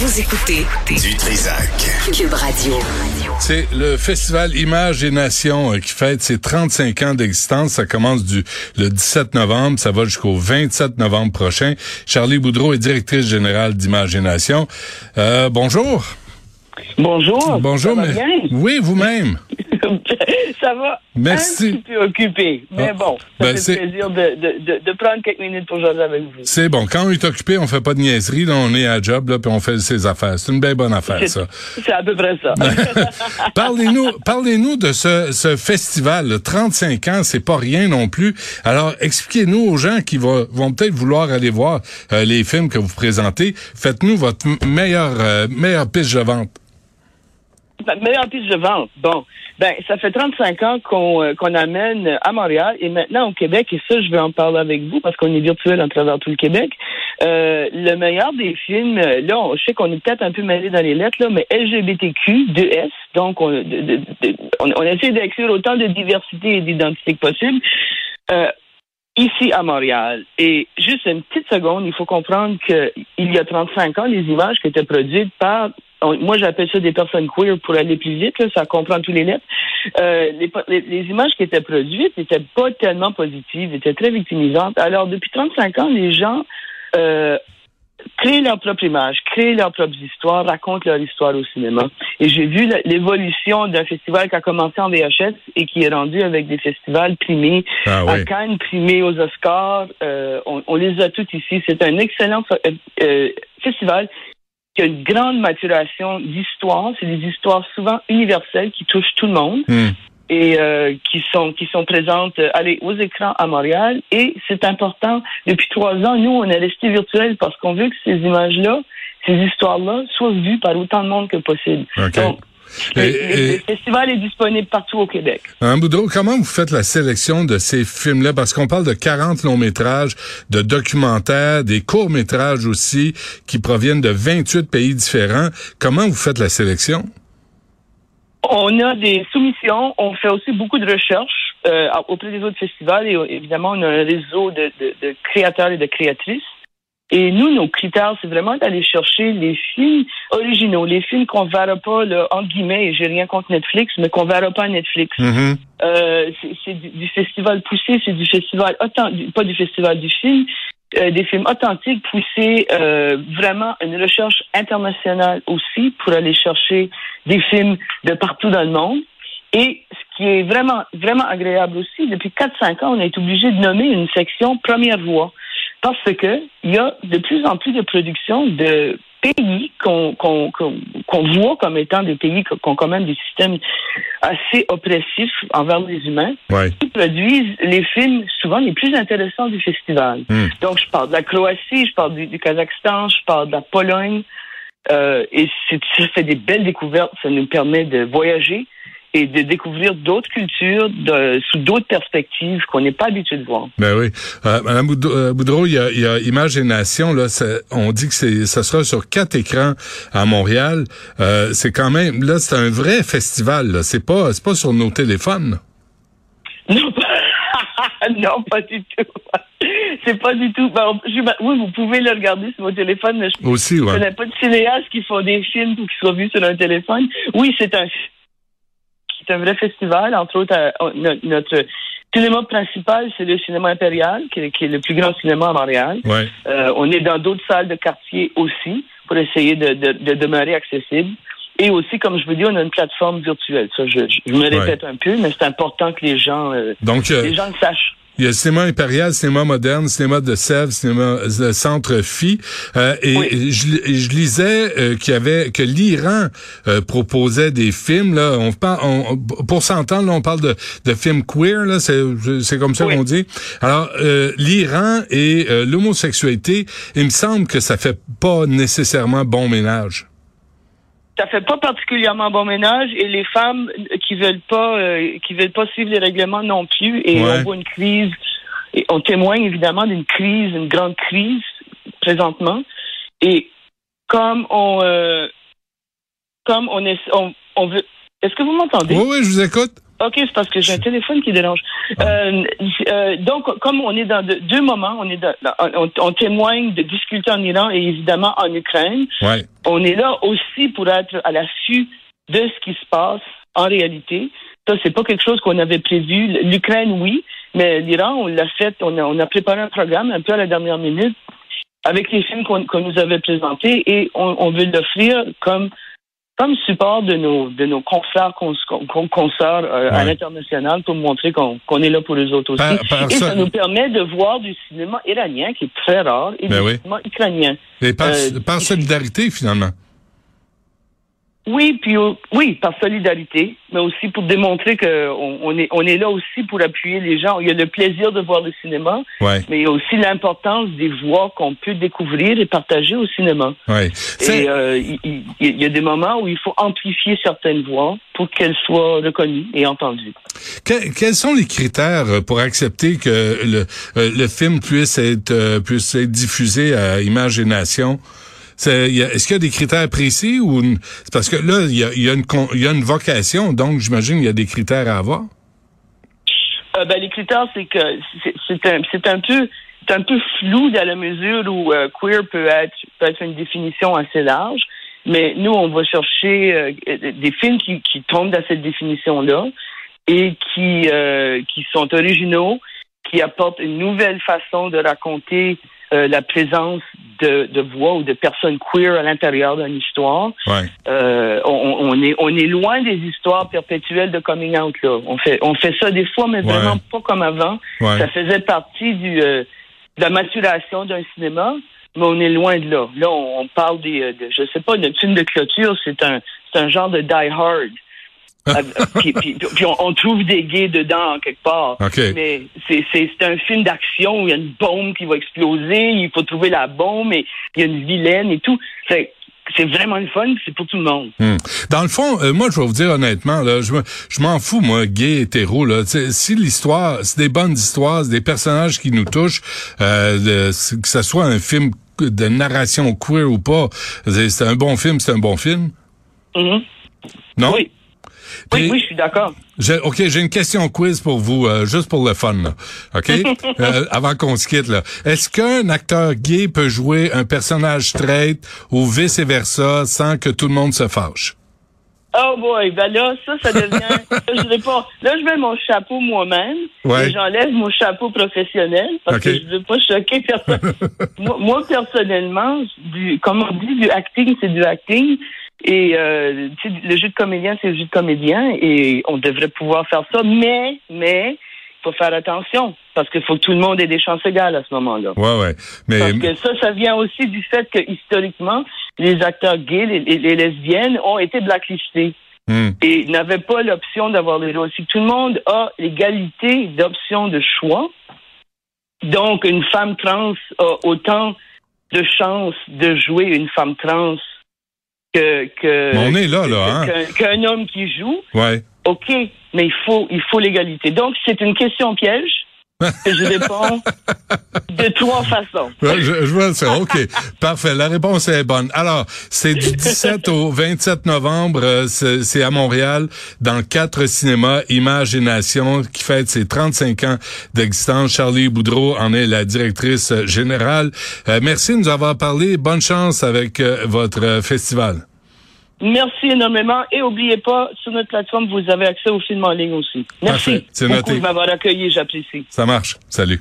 Vous écoutez Du Trisac. Cube Radio. C'est le festival Images et Nations euh, qui fête ses 35 ans d'existence. Ça commence du le 17 novembre, ça va jusqu'au 27 novembre prochain. Charlie Boudreau est directrice générale d'Images et Nations. Euh, bonjour. Bonjour. Bonjour. Ça va mais- bien? Oui, vous-même. Ça va Merci. un petit peu occupé. Mais Ah, bon, ça ben, fait plaisir de, de, de, de prendre quelques minutes pour jaser avec vous. C'est bon. Quand on est occupé, on fait pas de niaiserie. Là, on est à job, là, puis on fait ses affaires. C'est une belle bonne affaire, ça. C'est à peu près ça. parlez-nous, parlez-nous de ce, ce festival. là. 35 ans, c'est pas rien non plus. Alors, expliquez-nous aux gens qui vont, vont peut-être vouloir aller voir euh, les films que vous présentez. Faites-nous votre meilleure, euh, meilleure piste de vente. Ma meilleure piste de vente. Bon, ben ça fait 35 ans qu'on euh, qu'on amène à Montréal et maintenant au Québec, et ça, je vais en parler avec vous parce qu'on est virtuel à travers tout le Québec. Euh, le meilleur des films, euh, là, on, je sais qu'on est peut-être un peu mêlé dans les lettres, là, mais LGBTQ, 2S, donc on, on, on essaie d'inclure autant de diversité et d'identité que possible. Euh, ici à Montréal. Et juste une petite seconde, il faut comprendre qu'il y a 35 ans, les images qui étaient produites par, moi j'appelle ça des personnes queer pour aller plus vite, là, ça comprend tous les lettres. Euh, les, po- les- les images qui étaient produites n'étaient pas tellement positives, étaient très victimisantes. Alors depuis 35 ans, les gens euh, créent leur propre image, créent leurs propres histoires, racontent leur histoire au cinéma. Et j'ai vu l'évolution d'un festival qui a commencé en VHS et qui est rendu avec des festivals primés Ah à. Cannes, primés aux Oscars. Euh, on, on les a tous ici. C'est un excellent euh, festival qui a une grande maturation d'histoires. C'est des histoires souvent universelles qui touchent tout le monde Hmm. et euh, qui sont qui sont présentes euh, allez, aux écrans à Montréal. Et c'est important. Depuis trois ans, nous, on est resté virtuel parce qu'on veut que ces images-là, ces histoires-là, soient vues par autant de monde que possible. Donc, Et- le- et- le festival est disponible partout au Québec. Hein, Boudreau, comment vous faites la sélection de ces films-là? Parce qu'on parle de 40 longs métrages, de documentaires, des courts métrages aussi, qui proviennent de 28 pays différents. Comment vous faites la sélection? On a des soumissions, on fait aussi beaucoup de recherches euh, auprès des autres festivals et euh, évidemment on a un réseau de, de- de créateurs et de créatrices. Et nous, nos critères, c'est vraiment d'aller chercher les films originaux, les films qu'on verra pas, là, entre guillemets, et j'ai rien contre Netflix, mais qu'on verra pas à Netflix. Mhm. Euh, c'est du, du festival poussé, c'est du festival pas du festival du film, euh, des films authentiques poussés, euh, vraiment une recherche internationale aussi pour aller chercher des films de partout dans le monde. Et ce qui est vraiment, vraiment agréable aussi, depuis 4-5 ans, on est obligé de nommer une section première voix. Parce que il y a de plus en plus de productions de pays qu'on qu'on qu'on qu'on voit comme étant des pays qui ont quand même des systèmes assez oppressifs envers les humains, Ouais. qui produisent les films souvent les plus intéressants du festival. Hmm. Donc, je parle de la Croatie, je parle du, du Kazakhstan, je parle de la Pologne. Euh, et ça fait des belles découvertes. Ça nous permet de voyager et de découvrir d'autres cultures de, sous d'autres perspectives qu'on n'est pas habitué de voir. Ben oui. Euh, Madame Boudreau, euh, il y a, il y a Images et Nations, là, ça- on dit que c'est, ça sera sur quatre écrans à Montréal. Euh, c'est quand même, là, c'est un vrai festival, là. C'est pas, c'est pas sur nos téléphones. Non, pas, non, pas du tout. C'est pas du tout. Ben, je- oui, vous pouvez le regarder sur votre téléphone, mais je Aussi, Je ouais. connais pas de cinéastes qui font des films pour qu'ils soient vus sur un téléphone. Oui, c'est un c'est un vrai festival. Entre autres, euh, no- notre cinéma principal, c'est le cinéma impérial, qui est, qui est le plus grand cinéma à Montréal. Ouais. Euh, on est dans d'autres salles de quartier aussi pour essayer de, de, de demeurer accessible. Et aussi, comme je vous dis, on a une plateforme virtuelle. Ça, je, je me répète un peu, mais c'est important que les gens, euh, Donc, euh, les gens le sachent. Il y a le cinéma impérial, cinéma moderne, cinéma de Sèvres, cinéma de centre Phi. Euh, et Oui. je, je lisais euh, qu'il y avait que l'Iran euh, proposait des films. Là, on parle, on, pour s'entendre, là, on parle de, de films queer. Là, c'est, c'est comme ça Oui. qu'on dit. Alors, euh, l'Iran et euh, l'homosexualité, il me semble que ça fait pas nécessairement bon ménage. Ça fait pas particulièrement bon ménage et les femmes qui veulent pas euh, qui veulent pas suivre les règlements non plus et Ouais. on voit une crise et on témoigne évidemment d'une crise une grande crise présentement et comme on euh, comme on est on, on veut est-ce que vous m'entendez? Oui, oui, je vous écoute. OK, c'est parce que j'ai un téléphone qui dérange. Ah. Euh, euh, donc, comme on est dans de- deux moments, on est dans- on, on témoigne de difficultés en Iran et évidemment en Ukraine. Ouais. On est là aussi pour être à l'affût de ce qui se passe en réalité. Ça, c'est pas quelque chose qu'on avait prévu. L'Ukraine, oui, mais l'Iran, on l'a fait. On a, préparé un programme un peu à la dernière minute avec les films qu'on qu'on nous avait présentés et on, on veut l'offrir comme comme support de nos de nos confrères cons, consoeurs euh, à l'international pour montrer qu'on est là pour eux autres aussi. Par- par et ça... ça- nous permet de voir du cinéma iranien qui est très rare et Ben du oui. cinéma ukrainien. Et par, Euh, par solidarité, finalement. Oui, puis oui, par solidarité, mais aussi pour démontrer que on, est on est là aussi pour appuyer les gens. Il y a le plaisir de voir le cinéma, Ouais. mais il y a aussi l'importance des voix qu'on peut découvrir et partager au cinéma. Ouais. Et euh, il, y a des moments où il faut amplifier certaines voix pour qu'elles soient reconnues et entendues. Que- quels sont les critères euh, pour accepter que le, euh, le film puisse être puisse être diffusé à Image et? Est-ce qu'il y a des critères précis ou c'est parce que là il y a, y a une y a une vocation donc j'imagine il y a des critères à avoir? Euh, ben, les critères, c'est que c'est- un, c'est un peu c'est un peu flou dans la mesure où euh, queer peut être peut être une définition assez large. Mais nous, on va chercher euh, des films qui, qui tombent dans cette définition-là et qui qui sont originaux, qui apportent une nouvelle façon de raconter la présence de, de voix ou de personnes queer à l'intérieur d'une histoire. Ouais. Euh, on, on est on est loin des histoires perpétuelles de coming out là. On fait on fait ça des fois, mais Ouais. vraiment pas comme avant. Ouais. Ça faisait partie du euh, de la maturation d'un cinéma, mais on est loin de là. Là, on, on parle des euh, de, je sais pas, notre film de clôture, c'est un c'est un genre de Die Hard. Euh, puis, puis- puis on, on trouve des gays dedans quelque part. OK. Mais c'est c'est c'est un film d'action où il y a une bombe qui va exploser, il faut trouver la bombe et il y a une vilaine et tout. C'est c'est vraiment le fun, c'est pour tout le monde. Hmm. Dans le fond, euh, moi, je vais vous dire honnêtement, là, je, je m'en fous, moi, gay, hétéro. Là. Si l'histoire, c'est des bonnes histoires, c'est des personnages qui nous touchent, euh, de- que ce soit un film de narration queer ou pas, c'est un bon film, c'est un bon film. Mhm. Non? Oui. Puis- Oui, oui, je suis d'accord. OK, j'ai une question quiz pour vous, euh, juste pour le fun. Là. OK? Euh, avant qu'on se quitte, là. Est-ce qu'un acteur gay peut jouer un personnage straight ou vice-versa sans que tout le monde se fâche? Oh boy, ben là, ça, ça devient. là, je réponds. Là, je mets mon chapeau moi-même Ouais. et j'enlève mon chapeau professionnel parce que je veux pas choquer personne. moi, moi, personnellement, du, comme on dit, du acting, c'est du acting. Et euh, le jeu de comédien, c'est le jeu de comédien et on devrait pouvoir faire ça, mais, mais, il faut faire attention parce qu'il faut que tout le monde ait des chances égales à ce moment-là. Ouais, ouais. Mais Parce que ça, ça vient aussi du fait que historiquement, les acteurs gays, les, les- les lesbiennes ont été blacklistés hmm, et n'avaient pas l'option d'avoir les rôles. Si tout le monde a l'égalité d'options de choix, donc une femme trans a autant de chances de jouer une femme trans que que Mais on est là, là, hein? qu'un qu'un homme qui joue. ouais. OK, mais il faut il faut l'égalité. Donc c'est une question piège je réponds de trois façons. Ouais, je, je vois ça. OK. Parfait. La réponse est bonne. Alors, c'est du 17 au 27 novembre. euh, C'est à Montréal, dans quatre cinémas, Nations, qui fête ses 35 ans d'existence. Charlie Boudreau en est la directrice générale. Euh, merci de nous avoir parlé. Bonne chance avec euh, votre euh, festival. Merci énormément et oubliez pas, sur notre plateforme, vous avez accès aux films en ligne aussi. Merci Parfait. C'est beaucoup noté. de m'avoir accueilli, j'apprécie. Ça marche. Salut.